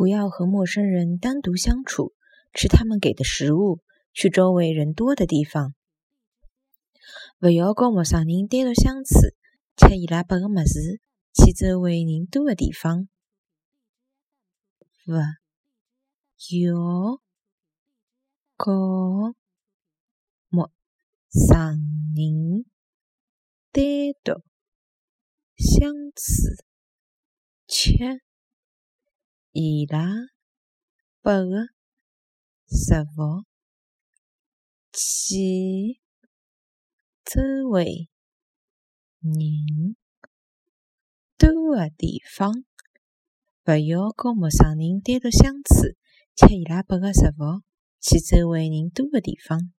不要和陌生人单独相处，吃他们给的食物，去周围人多的地方。勿要和陌生人单独相处，吃伊拉拨个物事，去周围人多的地方。勿要和陌生人单独相处，吃伊拉拨个食物，去周围人多的地方。勿要和陌生人单独相处，吃伊拉拨个食物，去周围人多的地方。